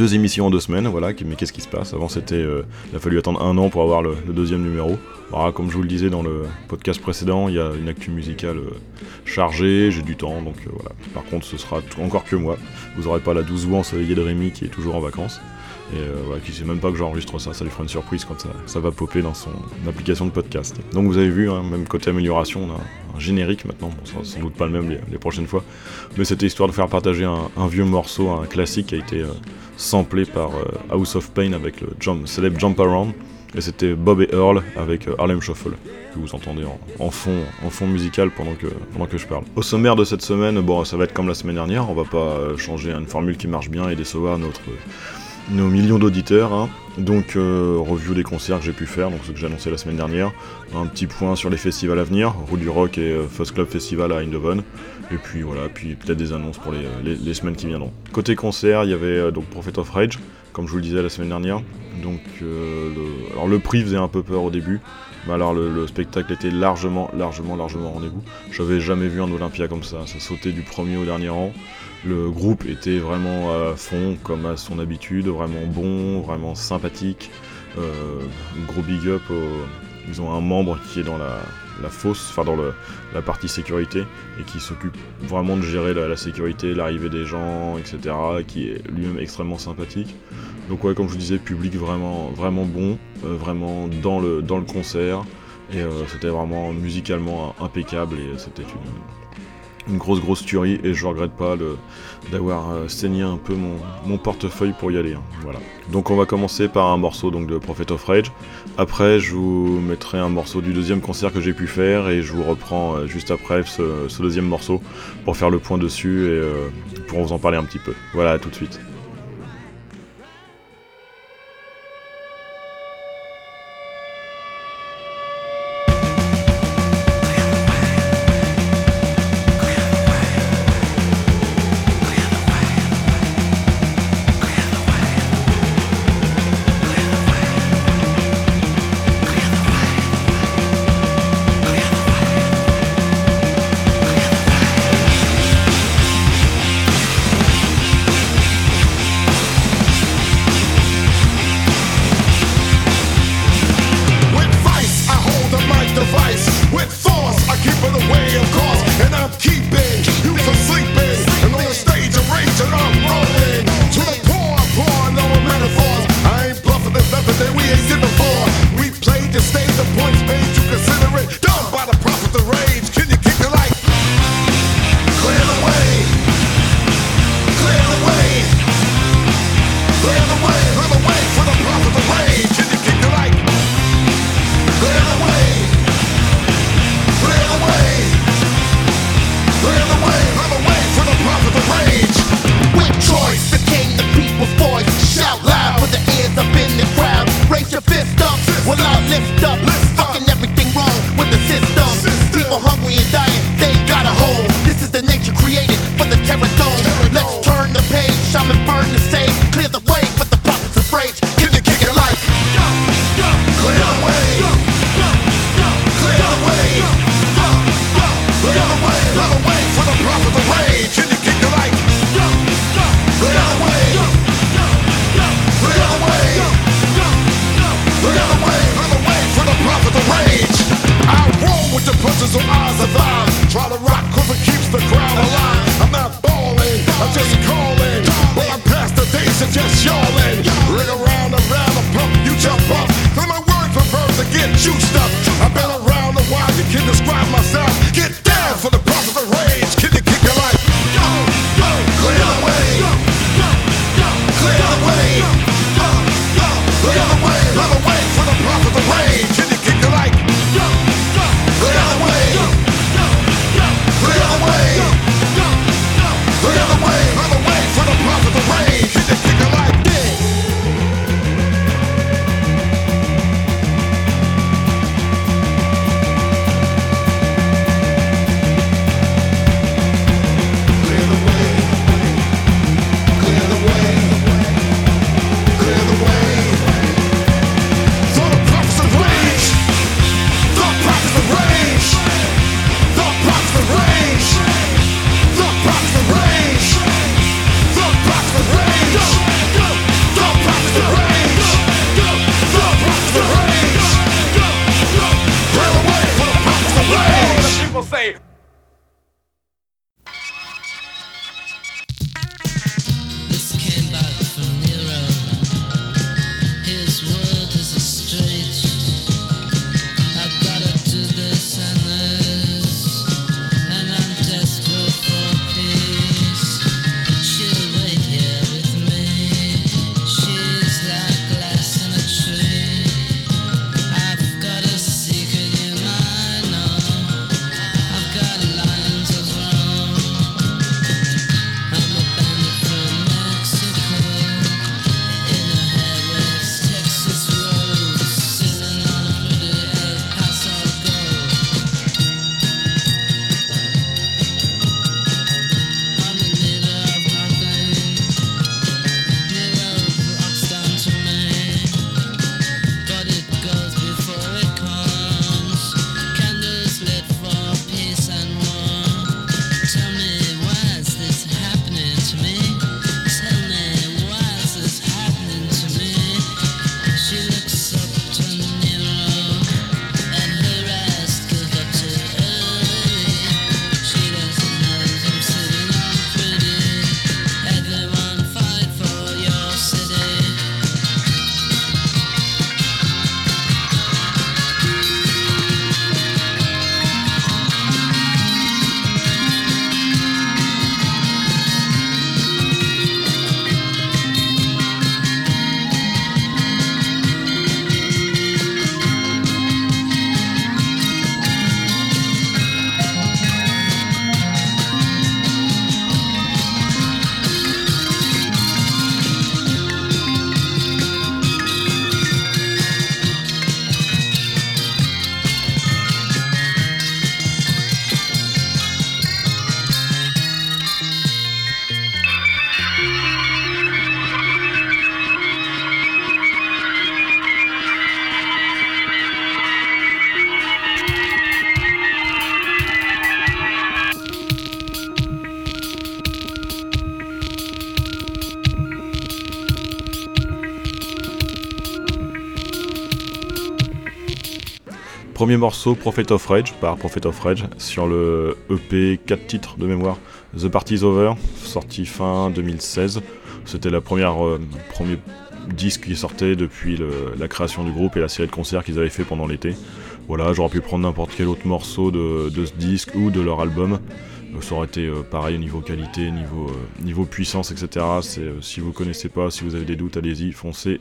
deux émissions en deux semaines, voilà, mais qu'est-ce qui se passe? Avant, c'était, euh, il a fallu attendre un an pour avoir le, deuxième numéro. Comme je vous le disais dans le podcast précédent, il y a une actu musicale euh, chargée, j'ai du temps, donc euh, voilà. Par contre, ce sera encore que moi. Vous n'aurez pas la 12 voix ensoleillée de Rémi qui est toujours en vacances. Et qui sait même pas que j'enregistre ça, ça lui fera une surprise quand ça, va popper dans son application de podcast. Donc vous avez vu, hein, même côté amélioration, un générique maintenant, bon, sera sans doute pas le même les, prochaines fois, mais c'était histoire de faire partager un, vieux morceau, un classique qui a été samplé par euh, House of Pain avec le célèbre Jump Around. Et c'était Bob et Earl avec euh, Harlem Shuffle, que vous entendez en, fond, en fond musical pendant que, pendant que je parle. Au sommaire de cette semaine, bon, ça va être comme la semaine dernière, on va pas euh, changer une formule qui marche bien et décevoir nos millions d'auditeurs. Hein. Donc, review des concerts que j'ai pu faire, donc ce que j'ai annoncé la semaine dernière. Un petit point sur les festivals à venir, Roue du Rock et First Club Festival à Eindhoven. Et puis voilà, puis peut-être des annonces pour les, semaines qui viendront. Côté concert, il y avait euh, donc Prophet of Rage, comme je vous le disais la semaine dernière. Donc euh, alors le prix faisait un peu peur au début, mais alors le, spectacle était largement, largement, largement rendez-vous. J'avais jamais vu un Olympia comme ça, ça sautait du premier au dernier rang. Le groupe était vraiment à fond, comme à son habitude, vraiment bon, vraiment sympathique. Euh, gros big up, ils ont un membre qui est dans la, fosse, enfin dans le, la partie sécurité, et qui s'occupe vraiment de gérer la, sécurité, l'arrivée des gens, etc., qui est lui-même extrêmement sympathique. Donc ouais, comme je vous disais, public vraiment, vraiment bon, euh, vraiment dans le, dans le concert, et euh, c'était vraiment musicalement impeccable, et c'était une, une grosse grosse tuerie et je regrette pas d'avoir euh, saigné un peu mon, portefeuille pour y aller. Hein. Voilà. Donc on va commencer par un morceau donc, de Prophet of Rage. Après je vous mettrai un morceau du deuxième concert que j'ai pu faire et je vous reprends euh, juste après ce, deuxième morceau pour faire le point dessus et euh, pour vous en parler un petit peu. Voilà, tout de suite. Premier morceau, Prophet of Rage, par Prophet of Rage, sur le EP 4 titres de mémoire, The Party's Over, sorti fin 2016. C'était la première euh, premier disque qui sortait depuis la création du groupe et la série de concerts qu'ils avaient fait pendant l'été. Voilà, j'aurais pu prendre n'importe quel autre morceau de, ce disque ou de leur album. Euh, ça aurait été euh, pareil au niveau qualité, niveau, euh, niveau puissance, etc. si vous connaissez pas, si vous avez des doutes, allez-y, foncez,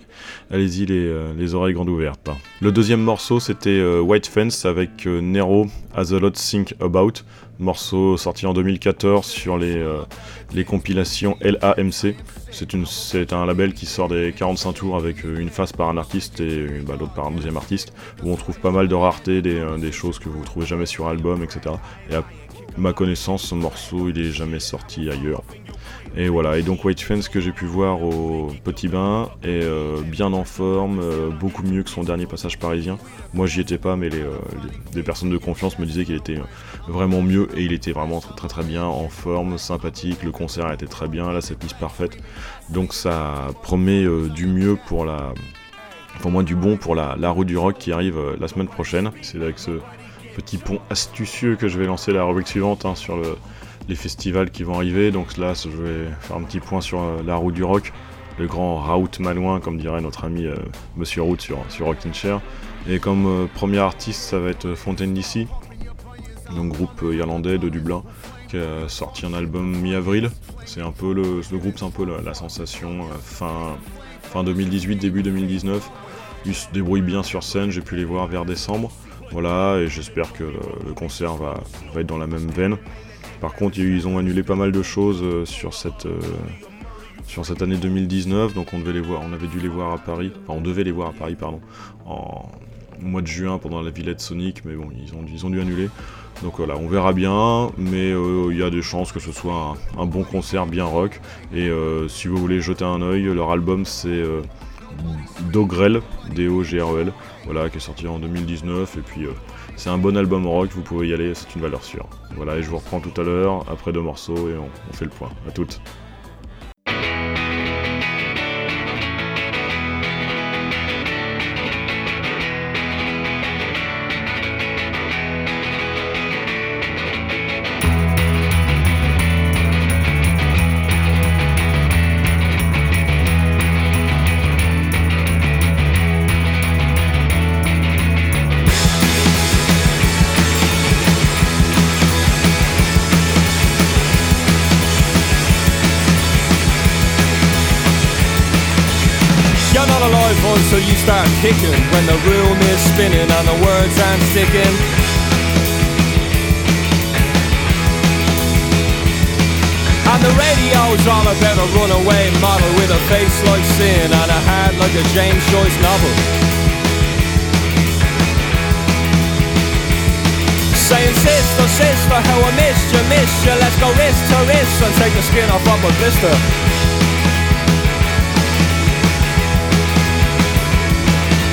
allez-y les, oreilles grandes ouvertes. Le deuxième morceau c'était White Fence avec Nero As a Lot Think About, morceau sorti en 2014 sur les, les compilations LAMC. C'est un label qui sort des 45 tours avec une face par un artiste et bah, l'autre par un deuxième artiste, où on trouve pas mal de raretés, des, des choses que vous ne trouvez jamais sur album, etc. Et ma connaissance, ce morceau, il est jamais sorti ailleurs. Et voilà, et donc White Fence que j'ai pu voir au Petit Bain est euh, bien en forme, euh, beaucoup mieux que son dernier passage parisien. Moi j'y étais pas, mais les, euh, personnes de confiance me disaient qu'il était vraiment mieux et il était vraiment très très, bien en forme, sympathique, le concert était très bien, là cette piste parfaite. Donc ça promet du mieux pour la. Enfin, moins du bon pour la, la route du rock qui arrive la semaine prochaine. C'est avec ce, petit pont astucieux que je vais lancer la rubrique suivante hein, sur les festivals qui vont arriver. Donc là, je vais faire un petit point sur euh, la route du rock, le grand Raout Malouin, comme dirait notre ami euh, Monsieur Route sur, sur Rockin' Chair. Et comme euh, premier artiste, ça va être Fontaine DC, donc groupe irlandais de Dublin, qui a sorti un album mi-avril. C'est un peu le, groupe, c'est un peu la, sensation fin, fin 2018, début 2019. Ils se débrouillent bien sur scène, j'ai pu les voir vers décembre. Voilà, et j'espère que le concert va, être dans la même veine. Par contre, ils ont annulé pas mal de choses euh, sur cette, euh, sur cette année 2019, donc on devait les voir, on avait dû les voir à Paris, enfin on devait les voir à Paris, pardon, en mois de juin pendant la Villette Sonic, mais bon, ils ont, ils dû annuler. Donc voilà, on verra bien, mais euh, il y a des chances que ce soit un, bon concert bien rock. Et si vous voulez jeter un oeil, leur album c'est Dogrel, D-O-G-R-E-L, voilà, qui est sorti en 2019. Et puis, euh, c'est un bon album rock, vous pouvez y aller, c'est une valeur sûre. Voilà, et je vous reprends tout à l'heure, après deux morceaux, et on, fait le point. À toutes. Kicking when the room is spinning and the words aren't sticking. And the radio's all about a runaway model with a face like sin and a heart like a James Joyce novel. Saying sister, sister, how I missed you, missed you Let's go wrist to wrist and take the skin off of a blister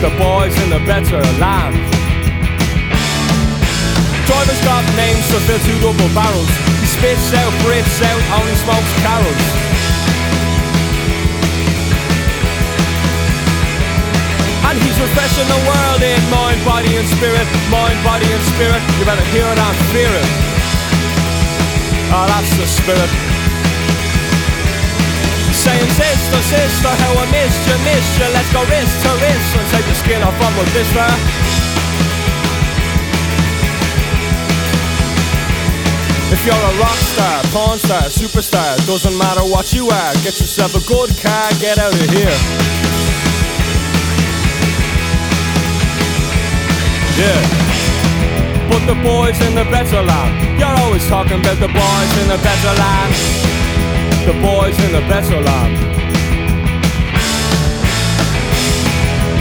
the boys in the better land. Drivers got names to fill two double barrels. He spits out, breathes out, only smokes carols. And he's refreshing the world in mind, body and spirit. Mind, body and spirit. You better hear it and fear it. Oh, that's the spirit. Saying sister, sister, how I missed you, missed you. Let's go wrist to wrist and take the skin off of my blister If you're a rock star, porn star, superstar Doesn't matter what you are Get yourself a good car, get out of here. Yeah. Put the boys in the better land. You're always talking about the boys in the better land the boys in the better land.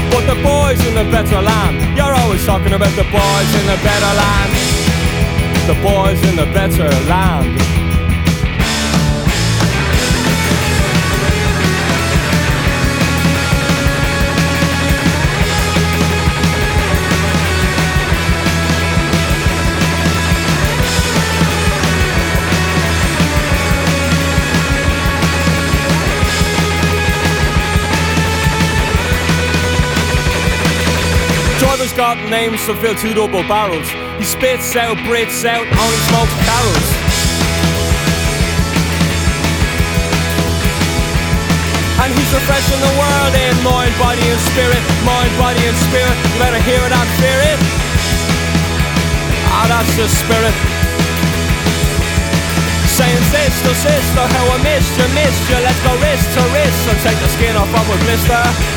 But the boys in the better land, you're always talking about the boys in the better land. The boys in the better land. Got names to fill two double barrels. He spits out, breathes out, only smokes carols. And he's refreshing the world in mind, body and spirit, mind, body and spirit. You better hear it and fear it. Ah, that's the spirit. Saying sister, sister, how I missed you, missed you. Let's go wrist to wrist and take the skin off of a blister.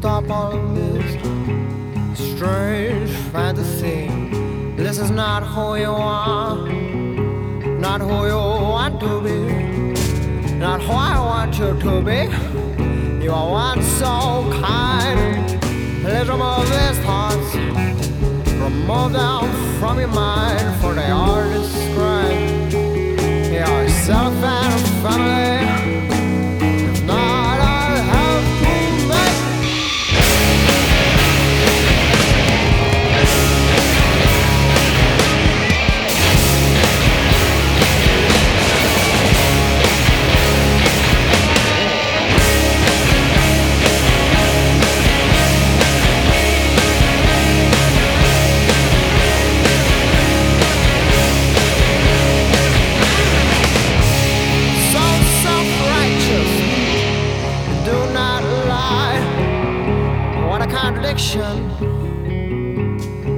stop all this strange fantasy. This is not who you are, not who you want to be, not who I want you to be. You are once so kind. Let remove these thoughts, remove them from your mind, for they are described. Yourself and family.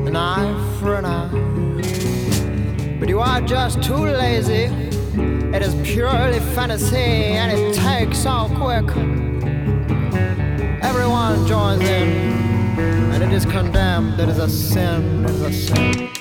An eye for an eye. But you are just too lazy. It is purely fantasy and it takes so quick. Everyone joins in, and it is condemned. It is a sin. It is a sin.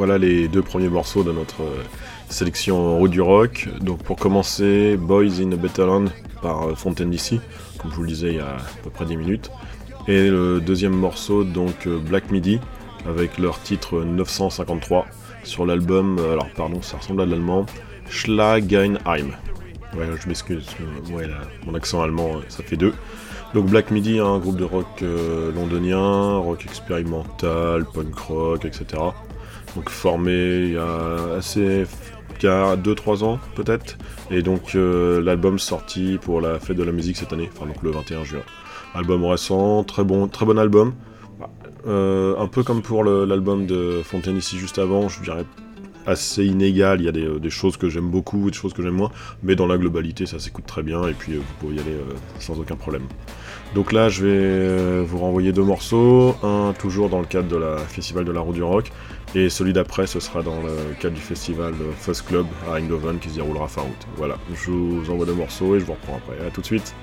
Voilà les deux premiers morceaux de notre euh, sélection route du rock. Donc pour commencer, Boys in a Better Land par euh, Fontaine DC, comme je vous le disais il y a à peu près 10 minutes. Et le deuxième morceau, donc euh, Black Midi, avec leur titre 953 sur l'album, alors pardon, ça ressemble à l'allemand, Schlagenheim. Je m'excuse, mon accent allemand, ça fait deux. Donc Black Midi, un groupe de rock londonien, rock expérimental, punk rock, etc donc formé il y a assez il y a 2-3 ans peut-être. Et donc euh, l'album sorti pour la fête de la musique cette année enfin donc le 21 juin. Album récent très bon très bon album. Euh, un peu comme pour l'album de Fontaine ici juste avant je dirais assez inégal. Il y a des, euh, choses que j'aime beaucoup des choses que j'aime moins. Mais dans la globalité ça s'écoute très bien et puis vous pouvez y aller sans aucun problème. Donc là, je vais vous renvoyer deux morceaux. Un toujours dans le cadre de la Festival de la Roue du Rock. Et celui d'après, ce sera dans le cadre du festival Fuzz Club à Eindhoven qui se déroulera fin août. Voilà, je vous envoie deux morceaux et je vous reprends après. A tout de suite.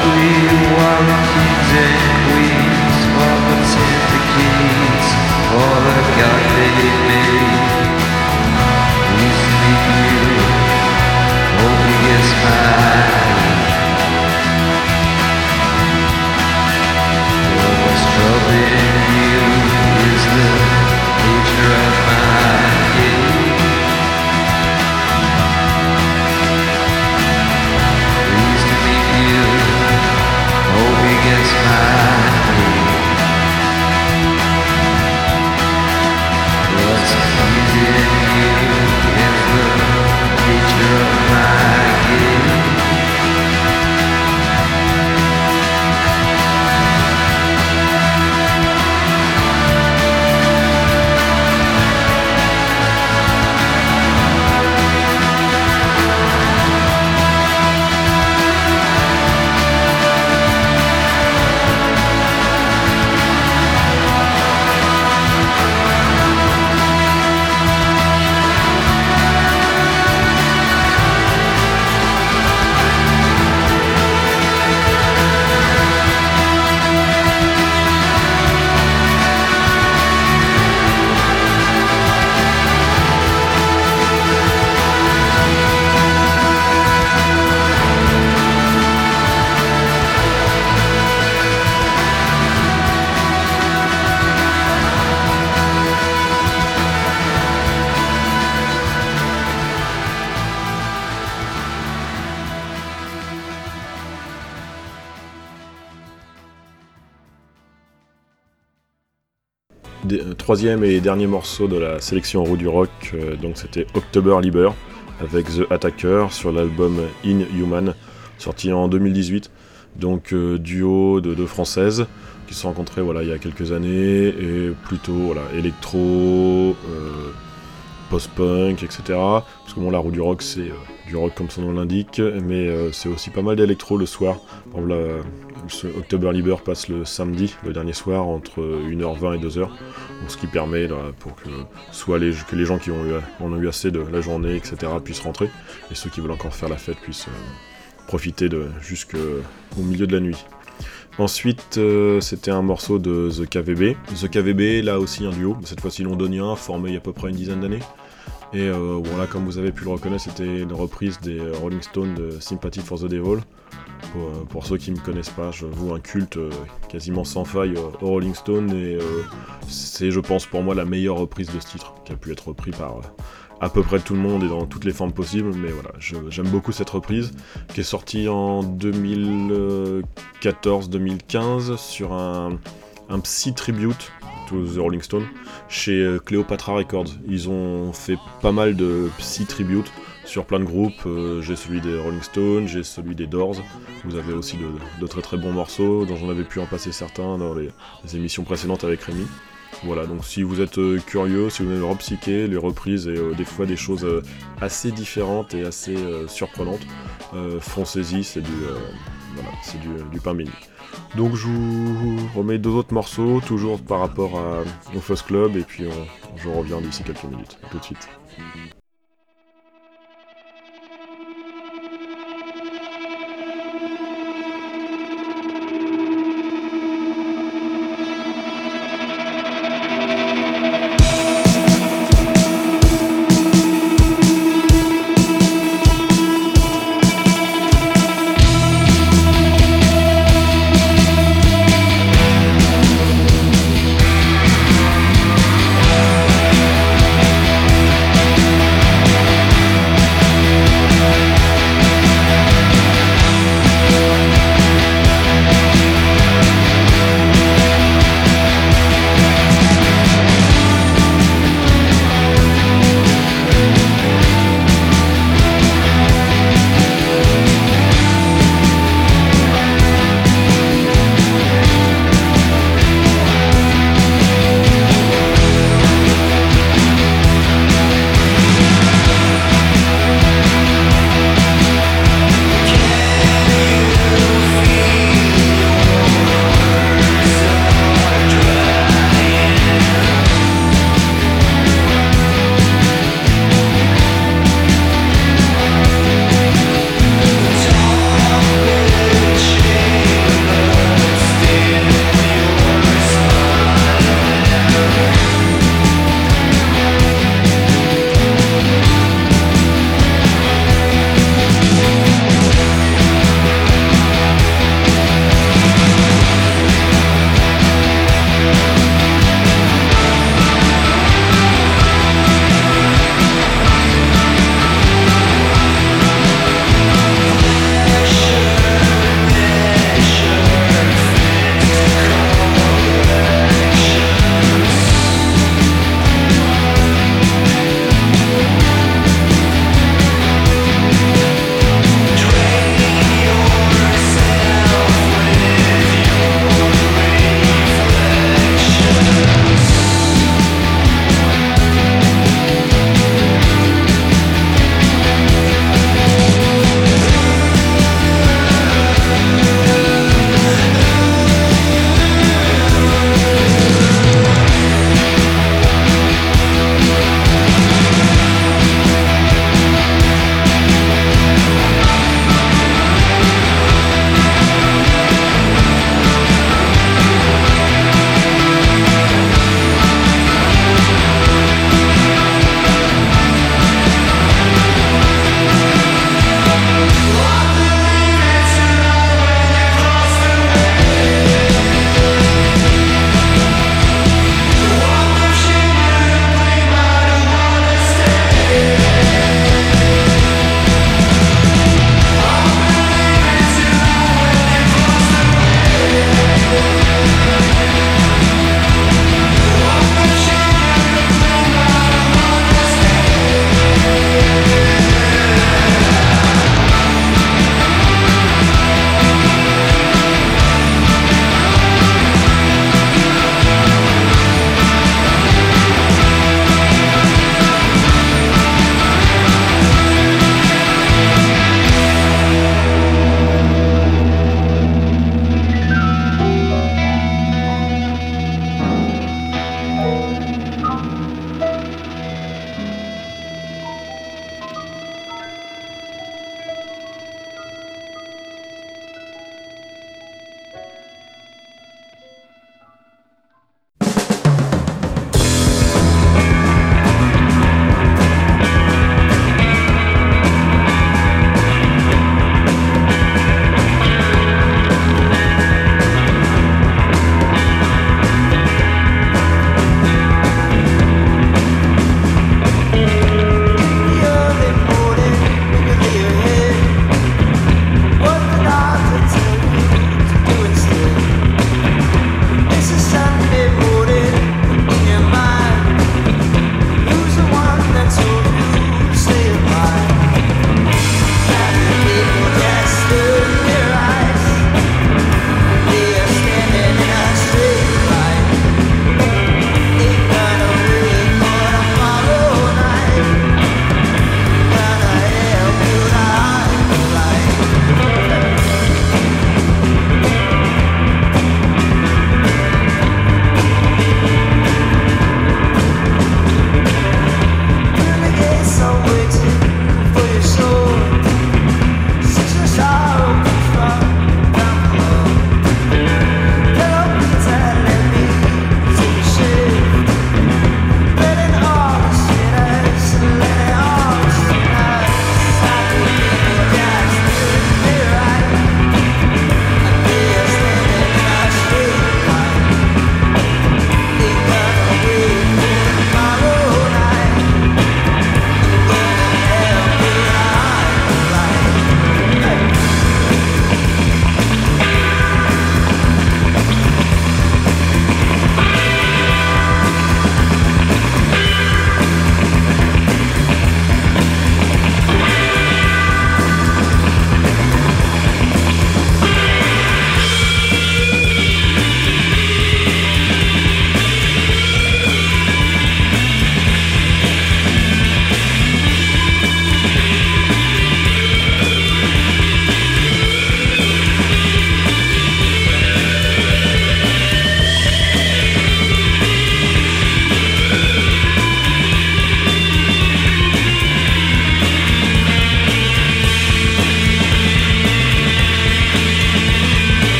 We were kings and queens, the keys, the God they made. Be you, hope. Troisième et dernier morceau de la sélection roue du rock, euh, donc c'était October Liber avec The Attacker sur l'album Inhuman, sorti en 2018. Donc euh, duo de deux françaises qui se sont rencontrées voilà, il y a quelques années et plutôt voilà, électro, euh, post-punk, etc. Parce que bon, la roue du rock c'est du rock comme son nom l'indique, mais c'est aussi pas mal d'électro le soir. October Liber passe le samedi, le dernier soir, entre 1h20 et 2h. ce qui permet pour que soit les, que les gens qui ont eu, en ont eu assez de la journée, etc., puissent rentrer, et ceux qui veulent encore faire la fête puissent euh, profiter jusqu'au milieu de la nuit. Ensuite, euh, c'était un morceau de The KVB. The KVB, là aussi un duo, cette fois-ci londonien, formé il y a à peu près une dizaine d'années. Et euh, bon là, comme vous avez pu le reconnaître, c'était une reprise des Rolling Stones de Sympathy for the Devil. Euh, pour, ceux qui ne me connaissent pas, je vous un culte euh, quasiment sans faille au Rolling Stone et c'est, je pense, pour moi la meilleure reprise de ce titre qui a pu être repris par à peu près tout le monde et dans toutes les formes possibles, mais voilà, j'aime beaucoup cette reprise qui est sortie en 2014-2015 sur un, psy tribute to The Rolling Stone chez euh, Cleopatra Records. Ils ont fait pas mal de psy tribute sur plein de groupes. Euh, j'ai celui des Rolling Stones, j'ai celui des Doors. Vous avez aussi de, très très bons morceaux, dont j'en avais pu en passer certains dans les, émissions précédentes avec Rémi. Voilà, donc si vous êtes euh, curieux, si vous aimez le rock psyché, les reprises et euh, des fois des choses assez différentes et assez surprenantes, foncez-y, c'est du, voilà, c'est du, pain béni. Donc je vous remets deux autres morceaux, toujours par rapport au First Club, et puis je reviens d'ici quelques minutes. tout de suite.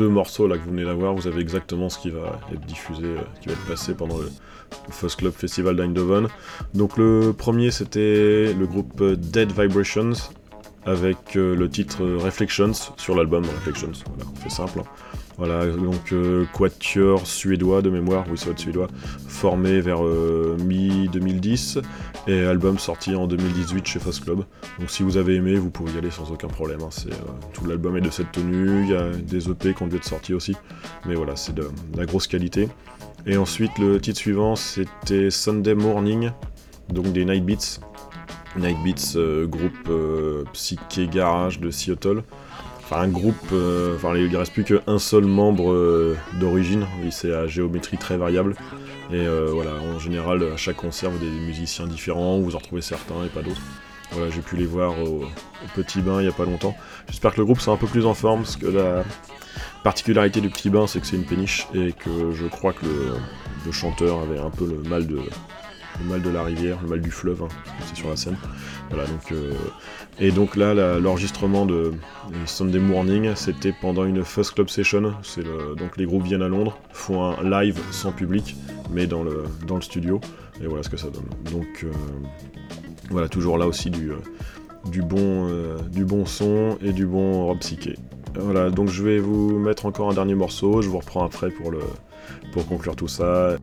Deux morceaux là que vous venez d'avoir, vous avez exactement ce qui va être diffusé, euh, qui va être passé pendant le First Club Festival d'Eindhoven. Donc le premier c'était le groupe Dead Vibrations avec euh, le titre Reflections sur l'album Reflections. Voilà, fait simple. hein. Voilà, donc euh, quatuor suédois de mémoire, oui ça va être suédois, formé vers euh, mi-2010 et album sorti en 2018 chez Fast Club. Donc si vous avez aimé, vous pouvez y aller sans aucun problème. hein. Tout l'album est de cette tenue, il y a des EP qui ont dû être sortis aussi, mais voilà, c'est de la grosse qualité. Et ensuite le titre suivant c'était Sunday Morning, donc des Night Beats. Night Beats, euh, groupe euh, psyché garage de Seattle. Enfin, un groupe, euh, enfin, il ne reste plus qu'un seul membre euh, d'origine, c'est à géométrie très variable. Et voilà, en général, à chaque concert, vous avez des musiciens différents, vous en retrouvez certains et pas d'autres. Voilà, j'ai pu les voir au, Petit Bain il n'y a pas longtemps. J'espère que le groupe soit un peu plus en forme, parce que la particularité du Petit Bain, c'est que c'est une péniche, et que je crois que le chanteur avait un peu le mal de, le mal de la rivière, le mal du fleuve, hein, c'est sur la Seine. Voilà, donc, euh, et donc là, l'enregistrement de, de Sunday Morning, c'était pendant une First Club Session. Donc les groupes viennent à Londres, font un live sans public, mais dans le, studio. Et voilà ce que ça donne. Donc euh, voilà, toujours là aussi du, euh, bon, euh, son et du bon rock psyché. Voilà, donc je vais vous mettre encore un dernier morceau, je vous reprends après pour conclure tout ça.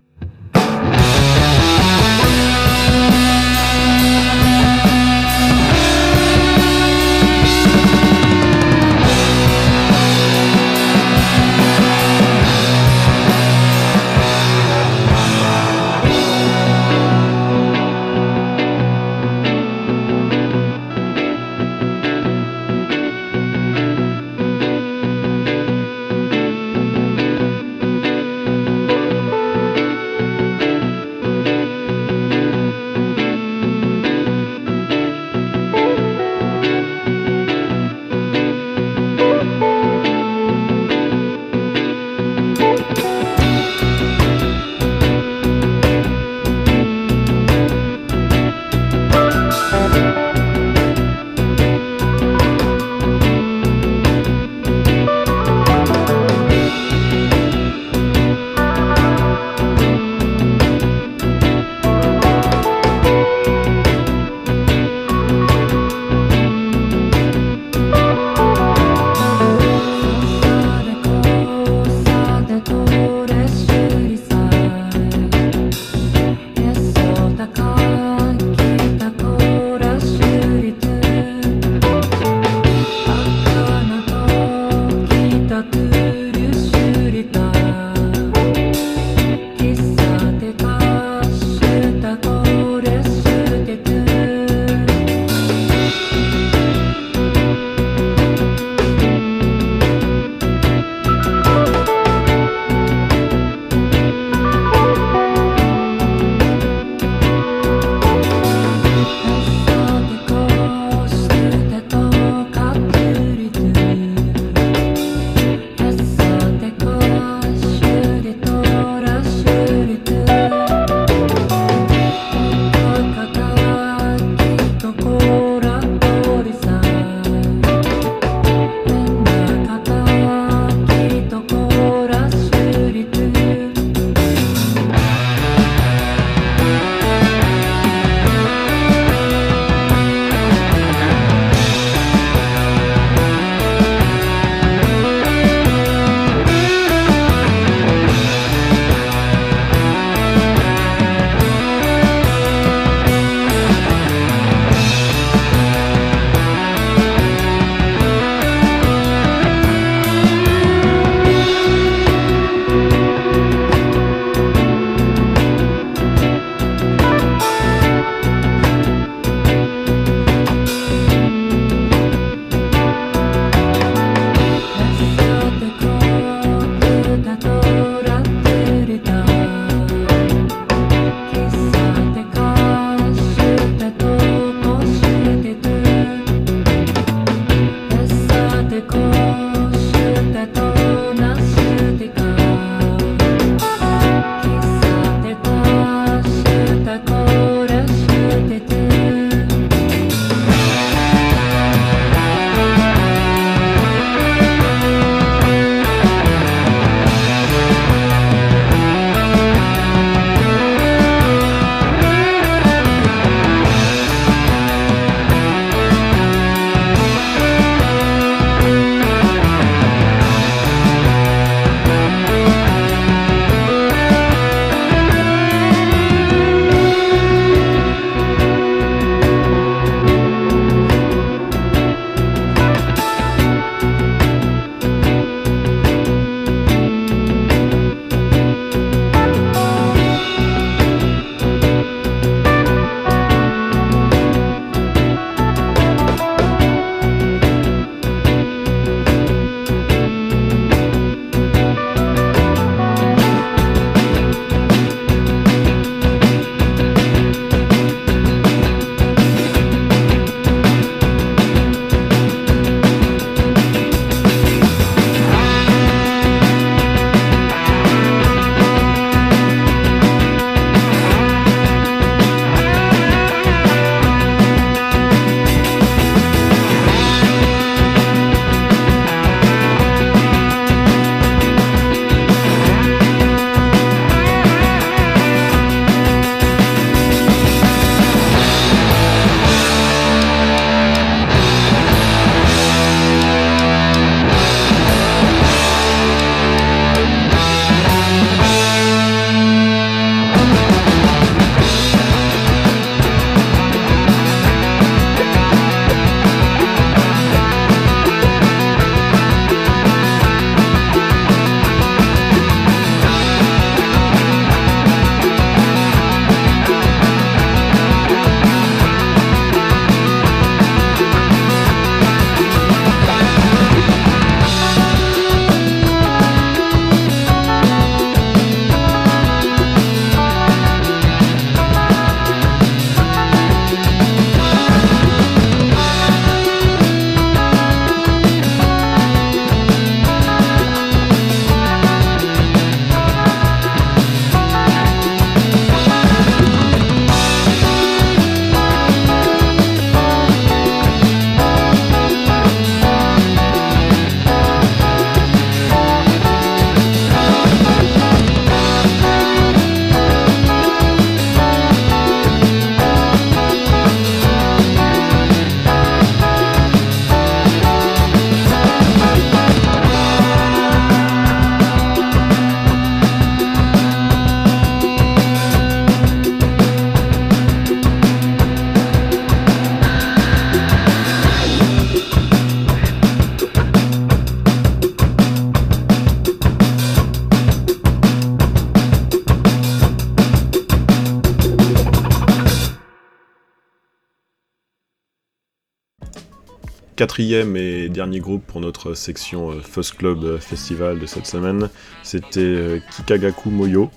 Quatrième et dernier groupe pour notre section First Club Festival de cette semaine, c'était Kikagaku Moyo,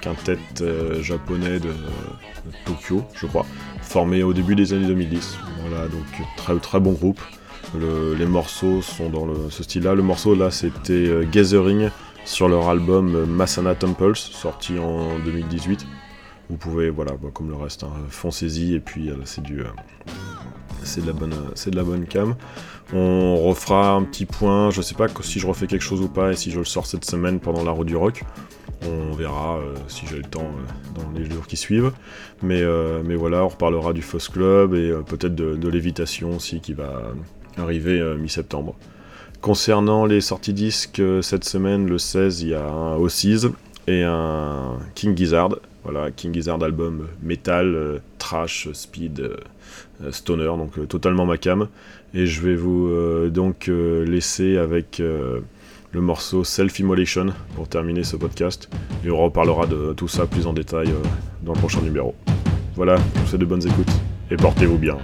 quintet japonais de Tokyo, je crois, formé au début des années 2010. Voilà, donc très très bon groupe. les morceaux sont dans ce style-là. Le morceau là, c'était Gathering sur leur album Masana Temples, sorti en 2018. Vous pouvez, voilà, comme le reste, hein, foncez-y et puis c'est du, c'est de la bonne, c'est de la bonne cam. On refera un petit point. Je sais pas si je refais quelque chose ou pas et si je le sors cette semaine pendant la route du rock. On verra euh, si j'ai le temps euh, dans les jours qui suivent. Mais, euh, mais voilà, on reparlera du Foss Club et peut-être de, l'évitation aussi qui va arriver mi-septembre. Concernant les sorties disques, cette semaine, le 16, il y a un Ossies et un King Gizzard. Voilà, King Gizzard album metal, trash, speed, stoner, donc totalement ma cam. Et je vais vous donc laisser avec le morceau Self Immolation pour terminer ce podcast. Et on reparlera de tout ça plus en détail dans le prochain numéro. Voilà, je vous souhaite de bonnes écoutes et portez-vous bien.